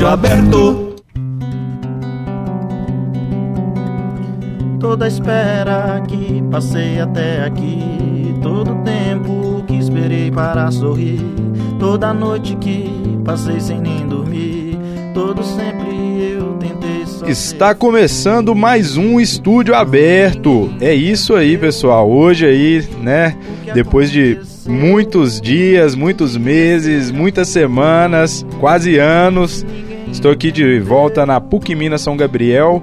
estúdio aberto. Toda a espera que passei até aqui, todo o tempo que esperei para sorrir, toda noite que passei sem nem dormir, todo sempre eu tentei sofrer. Está começando mais um estúdio aberto. É isso aí, pessoal. Hoje aí, né, depois de muitos dias, muitos meses, muitas semanas, quase anos, estou aqui de volta na PUC Minas São Gabriel,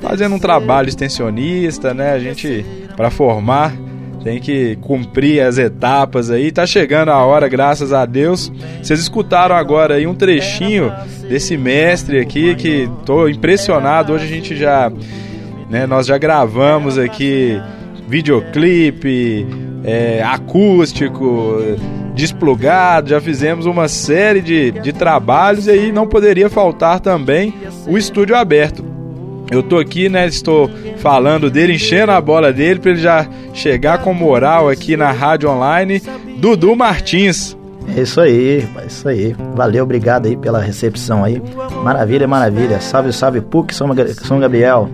fazendo um trabalho extensionista, né? A gente para formar tem que cumprir as etapas aí. Tá chegando a hora, graças a Deus. Vocês escutaram agora aí um trechinho desse mestre aqui que tô impressionado. Hoje a gente já, né, nós já gravamos aqui videoclipe, é, acústico, desplugado, já fizemos uma série de, de trabalhos e aí não poderia faltar também o estúdio aberto. Eu tô aqui, né? Estou falando dele, enchendo a bola dele para ele já chegar com moral aqui na rádio online. Dudu Martins. É isso aí, é isso aí. Valeu, obrigado aí pela recepção aí. Maravilha, maravilha. Salve, salve, PUC São Gabriel.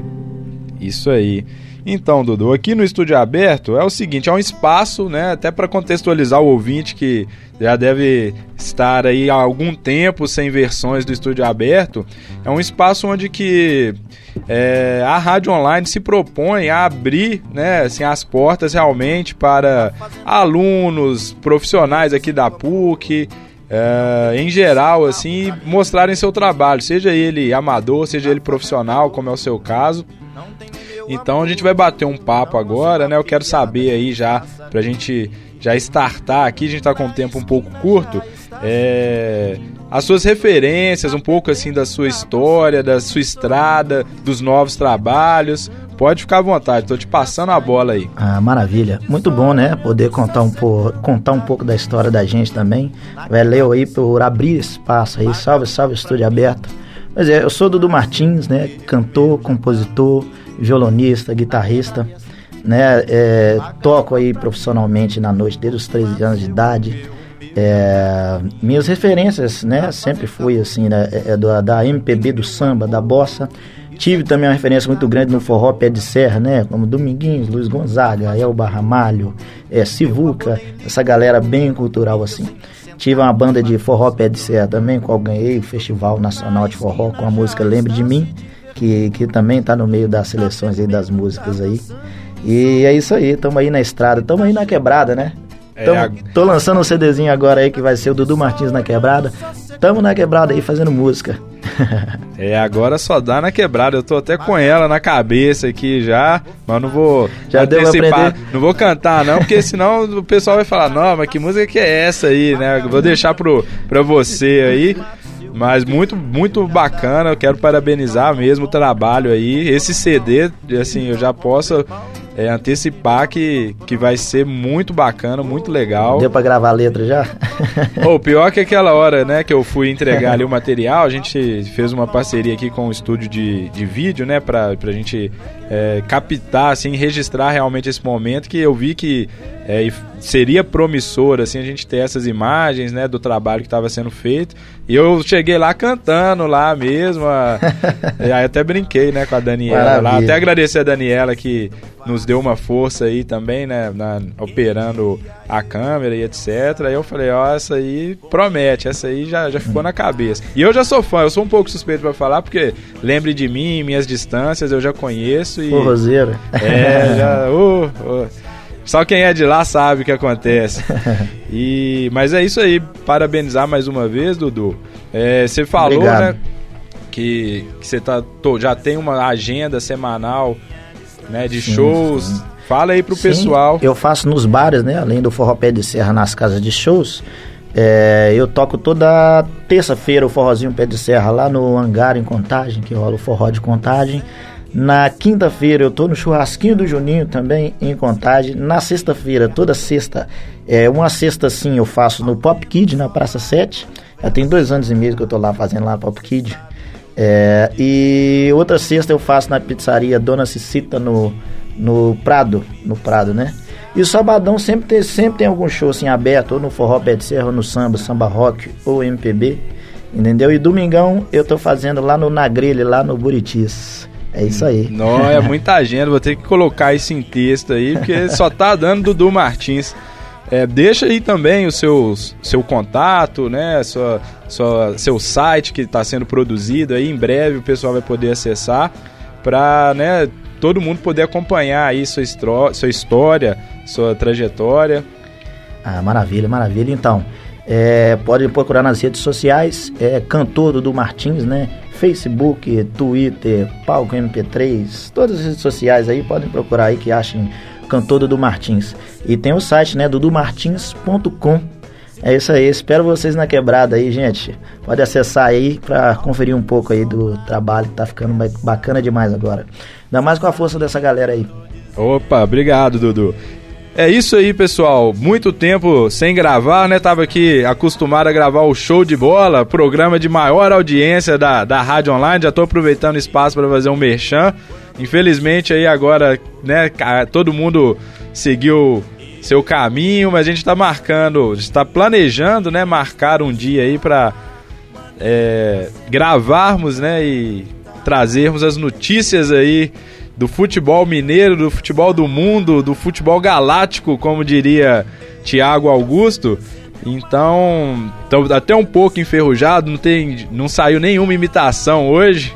Isso aí. Então, Dudu, aqui no Estúdio Aberto é o seguinte, é um espaço, né, até para contextualizar o ouvinte que já deve estar aí há algum tempo sem versões do Estúdio Aberto, é um espaço onde que é, a rádio online se propõe a abrir, né, assim, as portas realmente para alunos, profissionais aqui da PUC, é, em geral, assim, mostrarem seu trabalho, seja ele amador, seja ele profissional, como é o seu caso. Então a gente vai bater um papo agora, né? Eu quero saber aí já, pra gente já startar aqui, a gente tá com um tempo um pouco curto, é, as suas referências, um pouco assim da sua história, da sua estrada, dos novos trabalhos. Pode ficar à vontade, tô te passando a bola aí. Ah, maravilha. Muito bom, né? Poder contar um, pouco, contar um pouco da história da gente também. Valeu aí por abrir espaço aí. Salve, salve, estúdio aberto. Mas é, eu sou Dudu Martins, né? Cantor, compositor, violonista, guitarrista, né? É, toco aí profissionalmente na noite desde os 13 anos de idade. É, minhas referências, né? Sempre fui assim, né? É, é da, da MPB, do samba, da bossa. Tive também uma referência muito grande no forró pé de serra, né? Como Dominguinhos, Luiz Gonzaga, Elba Ramalho, é, Sivuca, essa galera bem cultural assim. Tive uma banda de forró pé de serra também, qual ganhei o Festival Nacional de Forró com a música Lembre de Mim que, que também está no meio das seleções aí das músicas aí. E é isso aí, estamos aí na estrada, estamos aí na quebrada, né? Tamo, é, tô lançando um CDzinho agora aí que vai ser o Dudu Martins na quebrada. Tamo na quebrada aí fazendo música. é, agora só dá na quebrada. Eu tô até com ela na cabeça aqui já, mas não vou já antecipar. Não vou cantar não, porque senão o pessoal vai falar: "Não, mas que música que é essa aí, né?" vou deixar pro para você aí. Mas muito, muito bacana. Eu quero parabenizar mesmo o trabalho aí. Esse CD, assim, eu já posso é, antecipar que, que vai ser muito bacana, muito legal. Deu pra gravar a letra já? O pior que aquela hora, né, que eu fui entregar ali o material, a gente fez uma parceria aqui com o estúdio de, de vídeo, né, pra, pra gente é, captar, assim, registrar realmente esse momento que eu vi que é, seria promissor, assim, a gente ter essas imagens, né, do trabalho que estava sendo feito. E eu cheguei lá cantando lá mesmo. E aí até brinquei, né, com a Daniela lá. Até agradecer a Daniela que nos deu uma força aí também, né, na, operando a câmera e etc. Aí eu falei, ó, essa aí promete, essa aí já, já ficou na cabeça. E eu já sou fã, eu sou um pouco suspeito para falar, porque lembre de mim, minhas distâncias, eu já conheço. E, Forrozeiro. É, já. Uh, uh. Só quem é de lá sabe o que acontece. E, mas é isso aí. Parabenizar mais uma vez, Dudu. É, você falou, Obrigado. né? Que, que você tá, tô, já tem uma agenda semanal né, de sim, shows. Sim. Fala aí pro sim, pessoal. Eu faço nos bares, né? Além do forró pé de serra nas casas de shows. É, eu toco toda terça-feira o forrozinho pé de serra lá no hangar em Contagem, que rola o forró de Contagem. Na quinta-feira eu tô no churrasquinho do Juninho também em Contagem. Na sexta-feira, toda sexta, é uma sexta sim eu faço no Pop Kid na Praça 7. Já tem dois anos e meio que eu tô lá fazendo lá Pop Kid. É, e outra sexta eu faço na pizzaria Dona Cicita no, no Prado, no Prado, né? E o sabadão sempre tem, sempre tem algum show assim aberto, ou no forró pé de serra, ou no samba, samba rock ou MPB. Entendeu? E domingão eu tô fazendo lá no Nagrelha, lá no Buritis. É isso aí. Não, é muita agenda, vou ter que colocar isso em texto aí, porque só tá dando Dudu Martins. É, deixa aí também o seu, seu contato, né? Sua, sua, seu site que está sendo produzido aí. Em breve o pessoal vai poder acessar para né, todo mundo poder acompanhar aí sua, sua história, sua trajetória. Ah, maravilha, maravilha. Então, é, pode procurar nas redes sociais, é Cantor Dudu Martins, né? Facebook, Twitter, Palco MP3, todas as redes sociais aí, podem procurar aí que achem Cantor Dudu Martins. E tem o site, né, dudumartins.com. É isso aí, espero vocês na quebrada aí, gente. Pode acessar aí para conferir um pouco aí do trabalho que tá ficando bacana demais agora. Ainda mais com a força dessa galera aí. Opa, obrigado, Dudu. É isso aí, pessoal. Muito tempo sem gravar, né? Tava aqui acostumado a gravar o show de bola, programa de maior audiência da, da rádio online. Já tô aproveitando o espaço para fazer um merchan. Infelizmente aí agora, né, todo mundo seguiu seu caminho, mas a gente está marcando, está planejando, né, marcar um dia aí para é, gravarmos, né, e trazermos as notícias aí do futebol mineiro, do futebol do mundo, do futebol galáctico, como diria Tiago Augusto. Então, até um pouco enferrujado, não, tem, não saiu nenhuma imitação hoje.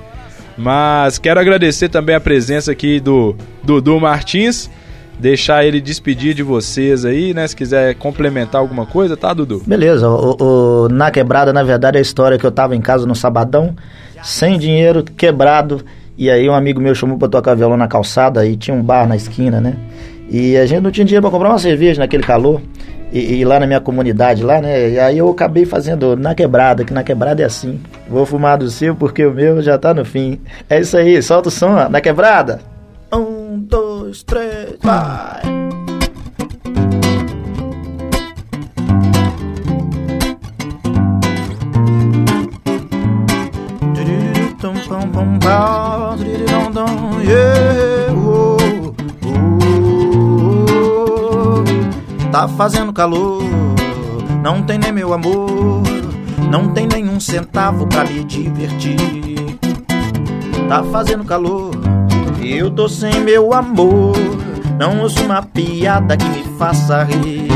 Mas quero agradecer também a presença aqui do Dudu Martins. Deixar ele despedir de vocês aí, né? Se quiser complementar alguma coisa, tá, Dudu? Beleza. O, o, na quebrada, na verdade, é a história que eu tava em casa no sabadão, sem dinheiro, quebrado e aí um amigo meu chamou pra tocar violão na calçada e tinha um bar na esquina, né? E a gente não tinha dinheiro pra comprar uma cerveja naquele calor. E, e, lá na minha comunidade lá, né? E aí eu acabei fazendo na quebrada, que na quebrada é assim. Vou fumar do seu porque o meu já tá no fim. É isso aí, solta o som ó, na quebrada. Um, dois, três, vai! Tá fazendo calor, não tem nem meu amor, não tem nenhum centavo pra me divertir. Tá fazendo calor, eu tô sem meu amor, não ouço uma piada que me faça rir.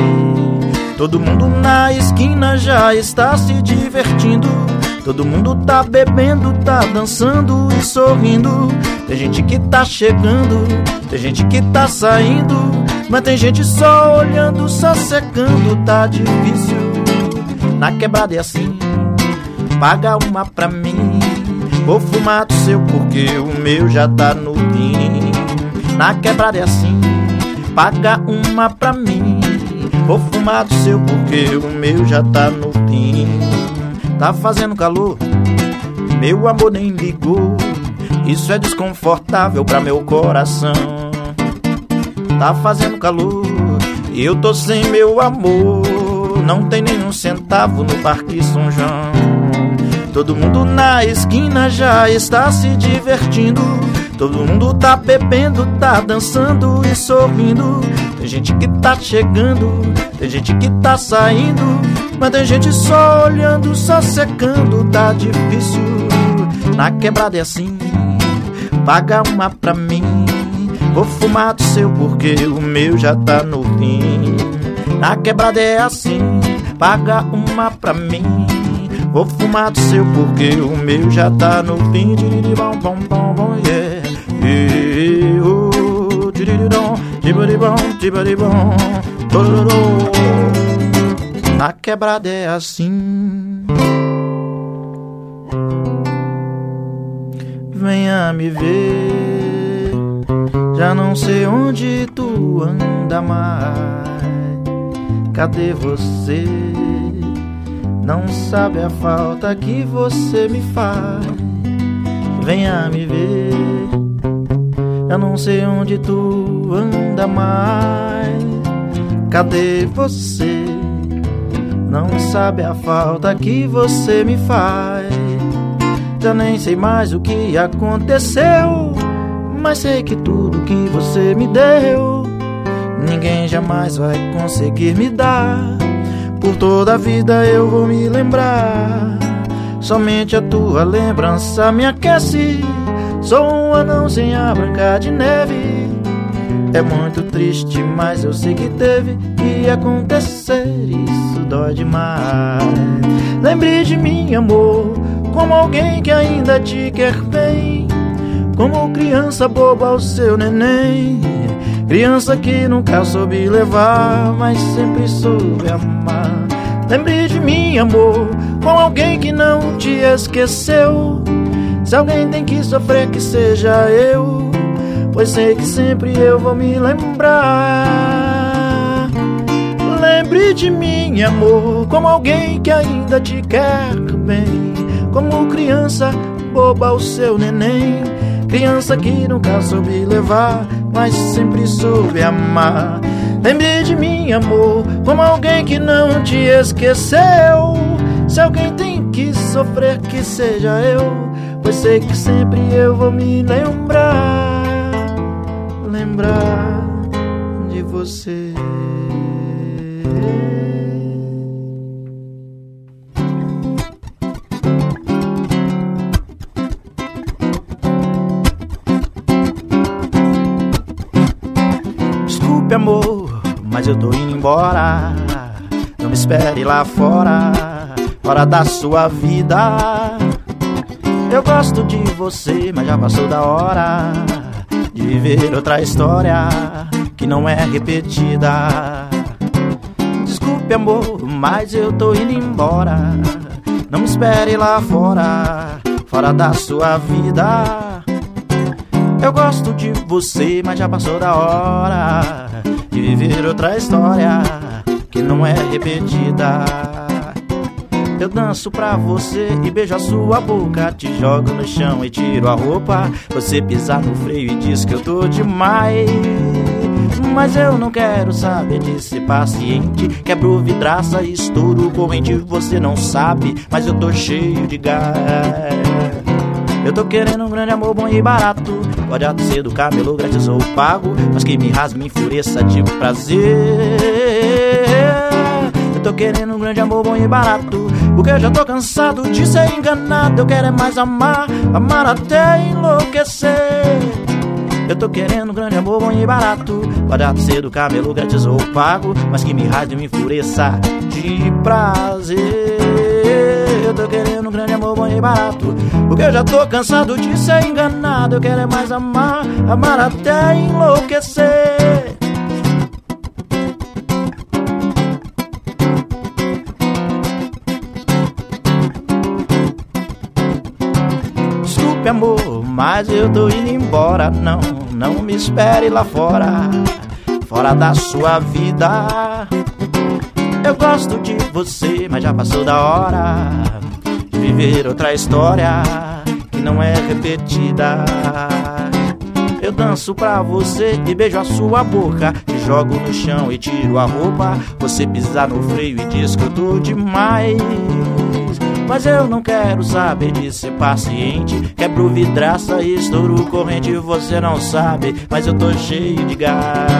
Todo mundo na esquina já está se divertindo. Todo mundo tá bebendo, tá dançando e sorrindo. Tem gente que tá chegando, tem gente que tá saindo. Mas tem gente só olhando, só secando, tá difícil. Na quebrada é assim, paga uma pra mim. Vou fumar do seu porque o meu já tá no fim. Na quebrada é assim, paga uma pra mim. Vou fumar do seu porque o meu já tá no fim. Tá fazendo calor, meu amor nem ligou. Isso é desconfortável pra meu coração. Tá fazendo calor, eu tô sem meu amor. Não tem nenhum centavo no Parque São João. Todo mundo na esquina já está se divertindo. Todo mundo tá bebendo, tá dançando e sorrindo. Tem gente que tá chegando, tem gente que tá saindo. Mas tem gente só olhando, só secando, tá difícil. Na quebrada é assim, paga uma pra mim. Vou fumar do seu porque o meu já tá no fim. Na quebrada é assim, paga uma pra mim. Vou fumar do seu porque o meu já tá no fim. Bom, bom, bom, bom, yeah. E, oh, bom, bom, na quebrada é assim. Venha me ver, já não sei onde tu anda mais. Cadê você? Não sabe a falta que você me faz. Venha me ver, já não sei onde tu anda mais. Cadê você? Não sabe a falta que você me faz. Já nem sei mais o que aconteceu. Mas sei que tudo que você me deu, ninguém jamais vai conseguir me dar. Por toda a vida eu vou me lembrar. Somente a tua lembrança me aquece. Sou um anão sem a branca de neve. É muito triste, mas eu sei que teve que acontecer. Isso dói demais. Lembre de mim, amor, como alguém que ainda te quer bem. Como criança boba ao seu neném. Criança que nunca soube levar, mas sempre soube amar. Lembre de mim, amor, com alguém que não te esqueceu. Se alguém tem que sofrer, que seja eu. Pois sei que sempre eu vou me lembrar. Lembre de mim, amor, como alguém que ainda te quer bem. Como criança boba ao seu neném. Criança que nunca soube levar, mas sempre soube amar. Lembre de mim, amor, como alguém que não te esqueceu. Se alguém tem que sofrer, que seja eu, pois sei que sempre eu vou me lembrar, lembrar de você. Desculpe, amor, mas eu tô indo embora. Não me espere lá fora, fora da sua vida. Eu gosto de você, mas já passou da hora viver outra história que não é repetida. Desculpe, amor, mas eu tô indo embora. Não me espere lá fora, fora da sua vida. Eu gosto de você, mas já passou da hora de viver outra história que não é repetida. Eu danço pra você e beijo a sua boca. Te jogo no chão e tiro a roupa. Você pisa no freio e diz que eu tô demais. Mas eu não quero saber de ser paciente. Quebro vidraça e estouro corrente. Você não sabe, mas eu tô cheio de gás. Eu tô querendo um grande amor bom e barato. Pode até ser do camelo grátis ou pago, mas que me rasgue, me enfureça de prazer. Tô querendo um grande amor bom e barato. Porque eu já tô cansado de ser enganado. Eu quero é mais amar, amar até enlouquecer. Eu tô querendo um grande amor bom e barato. Até ser do camelo grátis ou pago, mas que me rasgue, me enfureça de prazer. Eu tô querendo um grande amor bom e barato. Porque eu já tô cansado de ser enganado. Eu quero é mais amar, amar até enlouquecer. Amor, mas eu tô indo embora. Não, não me espere lá fora, fora da sua vida. Eu gosto de você, mas já passou da hora de viver outra história que não é repetida. Eu danço pra você e beijo a sua boca. Te jogo no chão e tiro a roupa. Você pisa no freio e diz que eu tô demais. Mas eu não quero saber de ser paciente. Quebro vidraça e estouro corrente. Você não sabe, mas eu tô cheio de gás.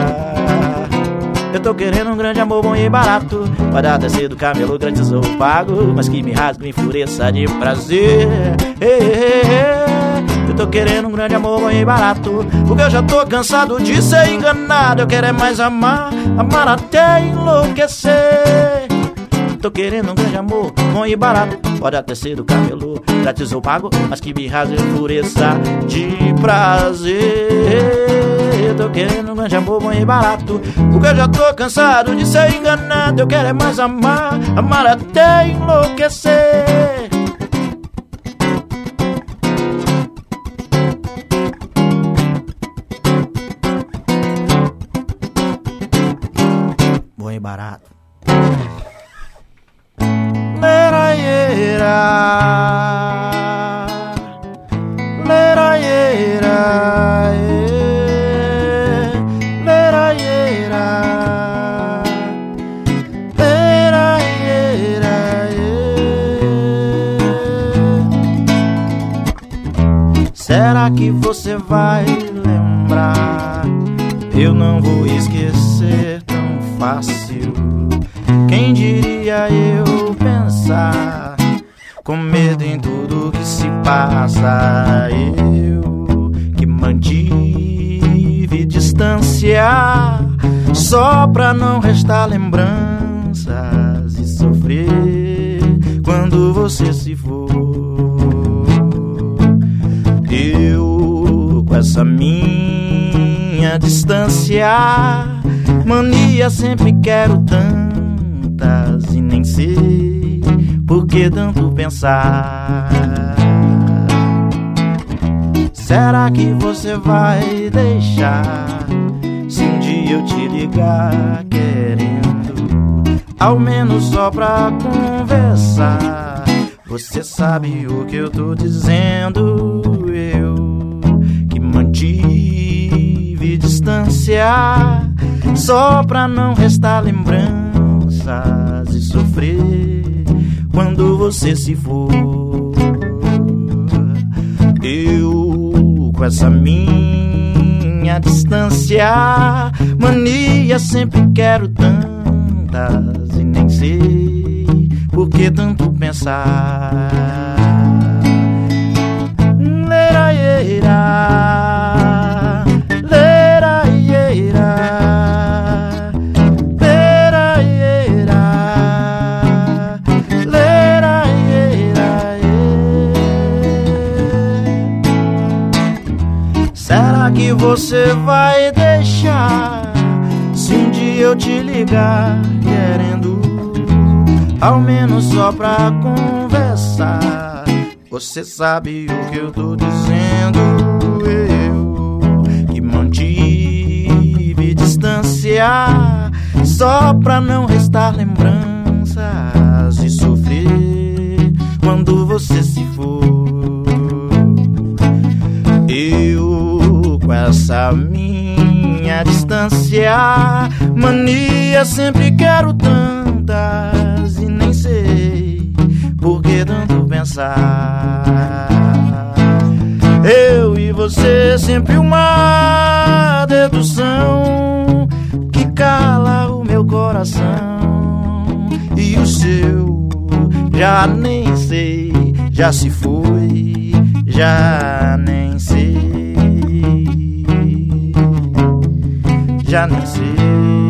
Eu tô querendo um grande amor bom e barato. Até ser do camelo grátis ou pago, mas que me rasgue, me enfureça de prazer. Ei, ei, ei. Eu tô querendo um grande amor bom e barato. Porque eu já tô cansado de ser enganado. Eu quero é mais amar, amar até enlouquecer. Tô querendo um grande amor bom e barato. Pode até ser do camelo grátis ou pago, mas que me rasgue, enfureça de prazer. Tô querendo um grande amor bom e barato. Porque eu já tô cansado de ser enganado. Eu quero é mais amar, amar até enlouquecer. Bom e barato. Leraieira, leraieira, eh, leraieira, leraieira, eh. Será que você vai lembrar? Eu não vou passa. Eu que mantive distância só pra não restar lembranças e sofrer quando você se for. Eu com essa minha distância, mania sempre quero tantas e nem sei por que tanto pensar. Será que você vai deixar? Se um dia eu te ligar querendo, ao menos só pra conversar. Você sabe o que eu tô dizendo? Eu que mantive distância só pra não restar lembranças e sofrer quando você se for. Com essa minha distância. Mania, sempre quero tantas e nem sei por que tanto pensar. Você vai deixar se um dia eu te ligar querendo ao menos só pra conversar. Você sabe o que eu tô dizendo? Eu que mantive distância só pra não restar lembranças e sofrer quando você se for. Essa minha distância. Mania, sempre quero tantas e nem sei por que tanto pensar. Eu e você, sempre uma dedução que cala o meu coração e o seu. Já nem sei, já se foi, já nem já.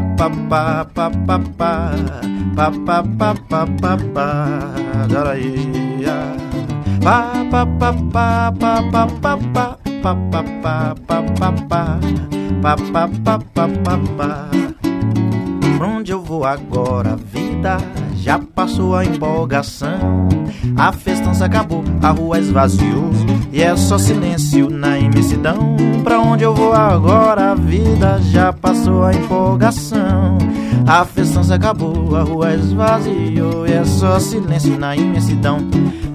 papapá, papapá, papapá, papapá, pa Papapá, papapá, papapá, papapá, pa pa pa pa onde eu vou agora, vida? Já passou a empolgação, a festança acabou, a rua esvaziou. E é só silêncio na imensidão. Pra onde eu vou agora? A vida já passou a empolgação. A festança acabou, a rua esvaziou. E é só silêncio na imensidão.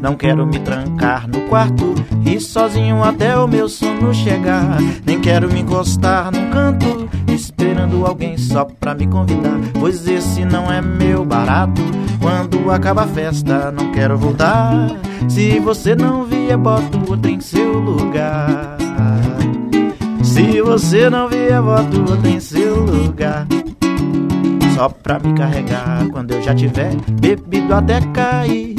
Não quero me trancar no quarto e sozinho até o meu sono chegar. Nem quero me encostar num canto esperando alguém só pra me convidar. Pois esse não é meu barato. Quando acaba a festa, não quero voltar. Se você não vier, boto outro em seu lugar. Se você não vier, boto outro em seu lugar. Só pra me carregar quando eu já tiver bebido até cair.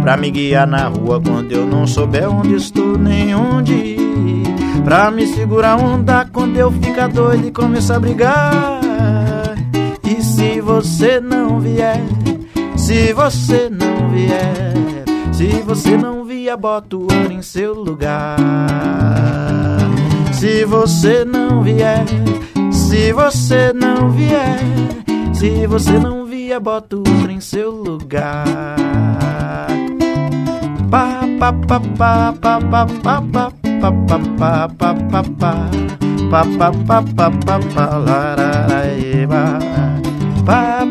Pra me guiar na rua quando eu não souber onde estou nem onde ir. Pra me segurar onda quando eu ficar doido e começar a brigar. E se você não vier, se você não vier, se você não vier, boto outro em seu lugar. Se você não vier, se você não vier, se você não vier, boto outro em seu lugar. Pa pa pa pa pa pa pa pa pa pa pa pa pa pa pa pa pa pa pa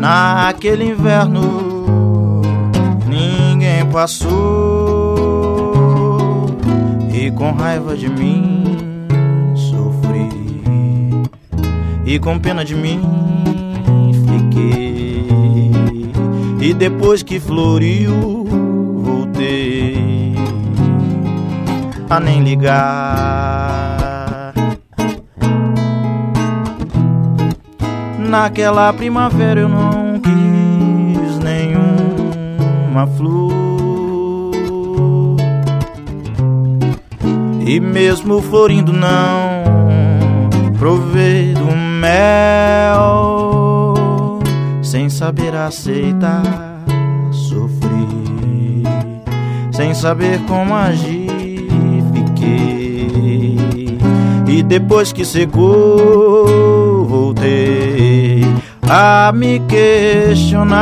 Naquele inverno ninguém passou. E com raiva de mim sofri. E com pena de mim fiquei. E depois que floriu voltei. A nem ligar naquela primavera eu não quis nenhuma flor. E mesmo florindo não provei do mel. Sem saber aceitar sofri. Sem saber como agir fiquei. E depois que secou voltei a me questionar.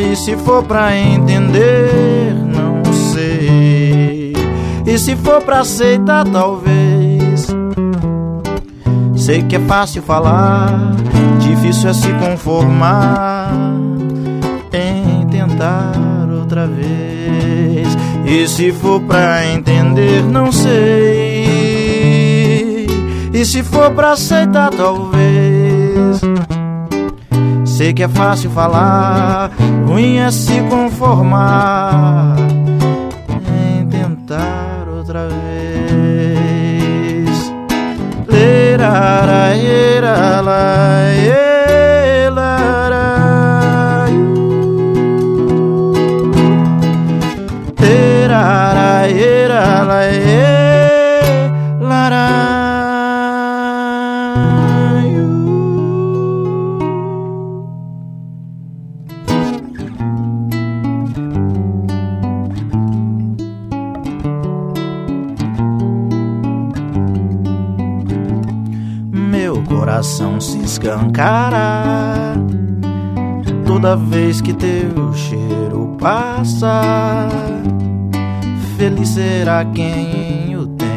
E se for pra entender não sei. E se for pra aceitar talvez. Sei que é fácil falar difícil é se conformar em tentar outra vez. E se for pra entender não sei e se for pra aceitar talvez Sei que é fácil falar, ruim é se conformar em tentar outra vez. Elara, coração se escancara toda vez que teu cheiro passa. Feliz será quem o tem.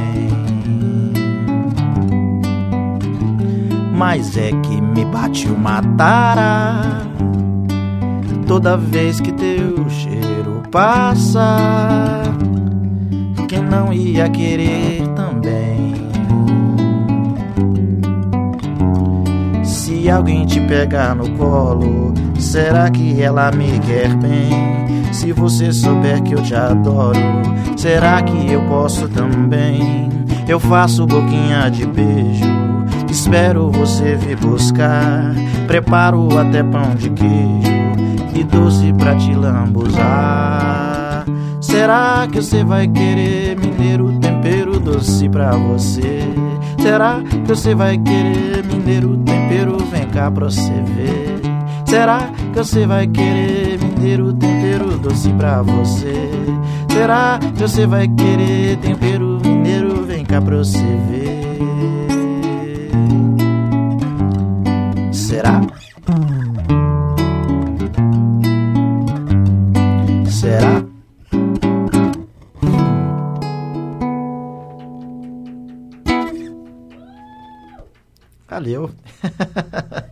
Mas é que me bate uma tara toda vez que teu cheiro passa. Quem não ia querer também. Se alguém te pegar no colo, será que ela me quer bem? Se você souber que eu te adoro, será que eu posso também? Eu faço boquinha de beijo, espero você vir buscar. Preparo até pão de queijo e doce pra te lambuzar. Será que você vai querer mineiro doce pra você? Será que você vai querer mineiro tempero? Vem cá pra você ver. Será que você vai querer mineiro tempero doce pra você? Será que você vai querer tempero mineiro? Vem cá pra você ver. Valeu.